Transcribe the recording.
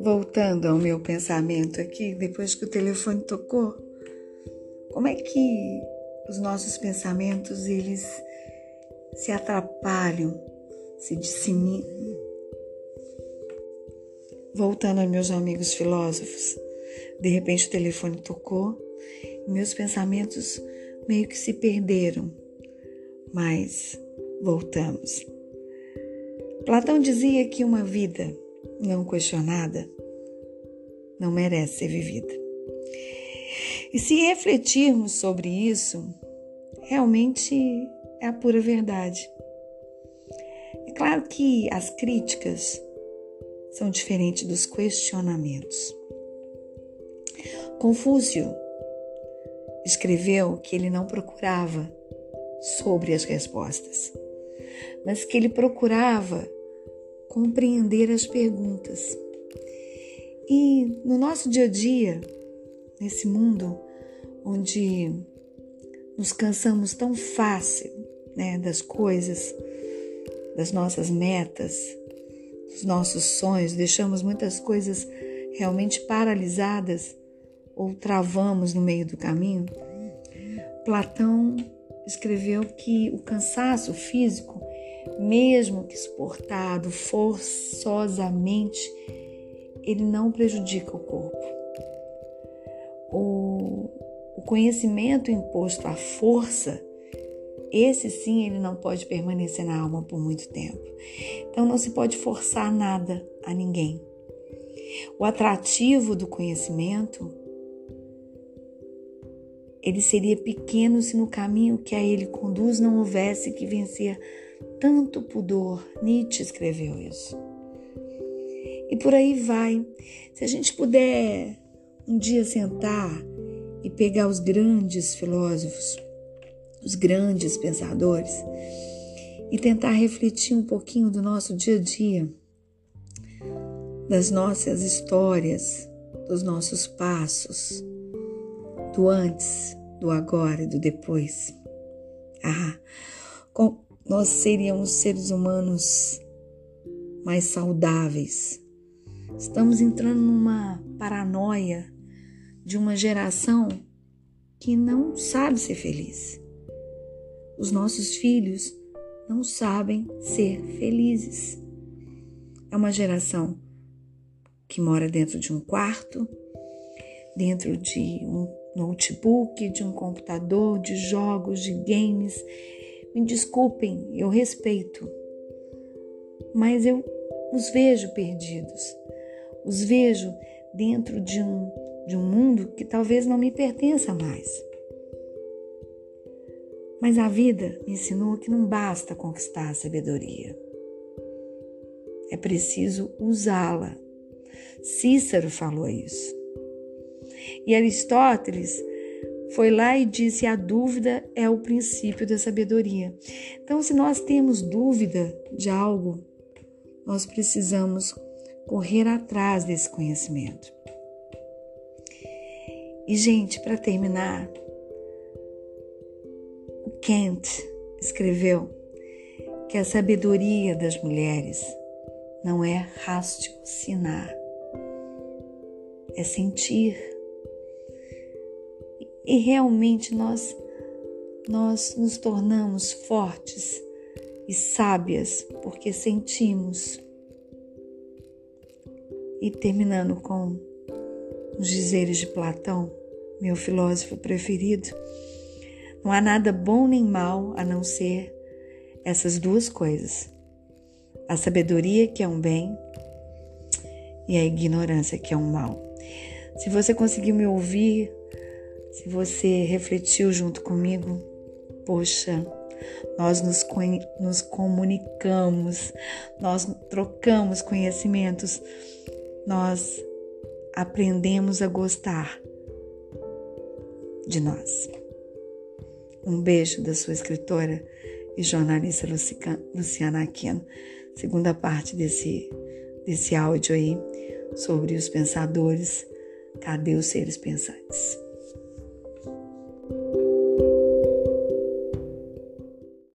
Voltando ao meu pensamento aqui, depois que o telefone tocou, como é que os nossos pensamentos eles se atrapalham, se disseminam? Voltando aos meus amigos filósofos, de repente o telefone tocou meus pensamentos meio que se perderam, mas voltamos. Platão dizia que uma vida não questionada não merece ser vivida. E se refletirmos sobre isso, realmente é a pura verdade. É claro que as críticas são diferentes dos questionamentos. Confúcio escreveu que ele não procurava sobre as respostas, mas que ele procurava compreender as perguntas. E no nosso dia a dia, nesse mundo onde nos cansamos tão fácil né, das coisas, das nossas metas, dos nossos sonhos, deixamos muitas coisas realmente paralisadas ou travamos no meio do caminho. Platão escreveu que o cansaço físico mesmo que suportado forçosamente, ele não prejudica o corpo. O, o conhecimento imposto à força, esse sim, ele não pode permanecer na alma por muito tempo. Então não se pode forçar nada a ninguém. O atrativo do conhecimento ele seria pequeno se no caminho que a ele conduz não houvesse que vencer tanto pudor. Nietzsche escreveu isso. E por aí vai. Se a gente puder um dia sentar e pegar os grandes filósofos, os grandes pensadores, e tentar refletir um pouquinho do nosso dia a dia, das nossas histórias, dos nossos passos, do antes, do agora e do depois. Ah, nós seríamos seres humanos mais saudáveis. Estamos entrando numa paranoia de uma geração que não sabe ser feliz. Os nossos filhos não sabem ser felizes. É uma geração que mora dentro de um quarto, dentro de um notebook, de um computador, de jogos, de games me desculpem, eu respeito, mas eu os vejo perdidos, os vejo dentro de um, de um mundo que talvez não me pertença mais. Mas a vida me ensinou que não basta conquistar a sabedoria. É preciso usá-la. Cícero falou isso. E Aristóteles foi lá e disse: a dúvida é o princípio da sabedoria. Então, se nós temos dúvida de algo, nós precisamos correr atrás desse conhecimento. E, gente, para terminar, o Kent escreveu que a sabedoria das mulheres não é raciocinar, é sentir e realmente nós nós nos tornamos fortes e sábias porque sentimos. E terminando com os dizeres de Platão, meu filósofo preferido, não há nada bom nem mal a não ser essas duas coisas: a sabedoria, que é um bem, e a ignorância, que é um mal. Se você conseguir me ouvir se você refletiu junto comigo, poxa, nós nos, nos comunicamos, nós trocamos conhecimentos, nós aprendemos a gostar de nós. Um beijo da sua escritora e jornalista Luciana Aquino. Segunda parte desse, desse áudio aí sobre os pensadores. Cadê os seres pensantes? thank you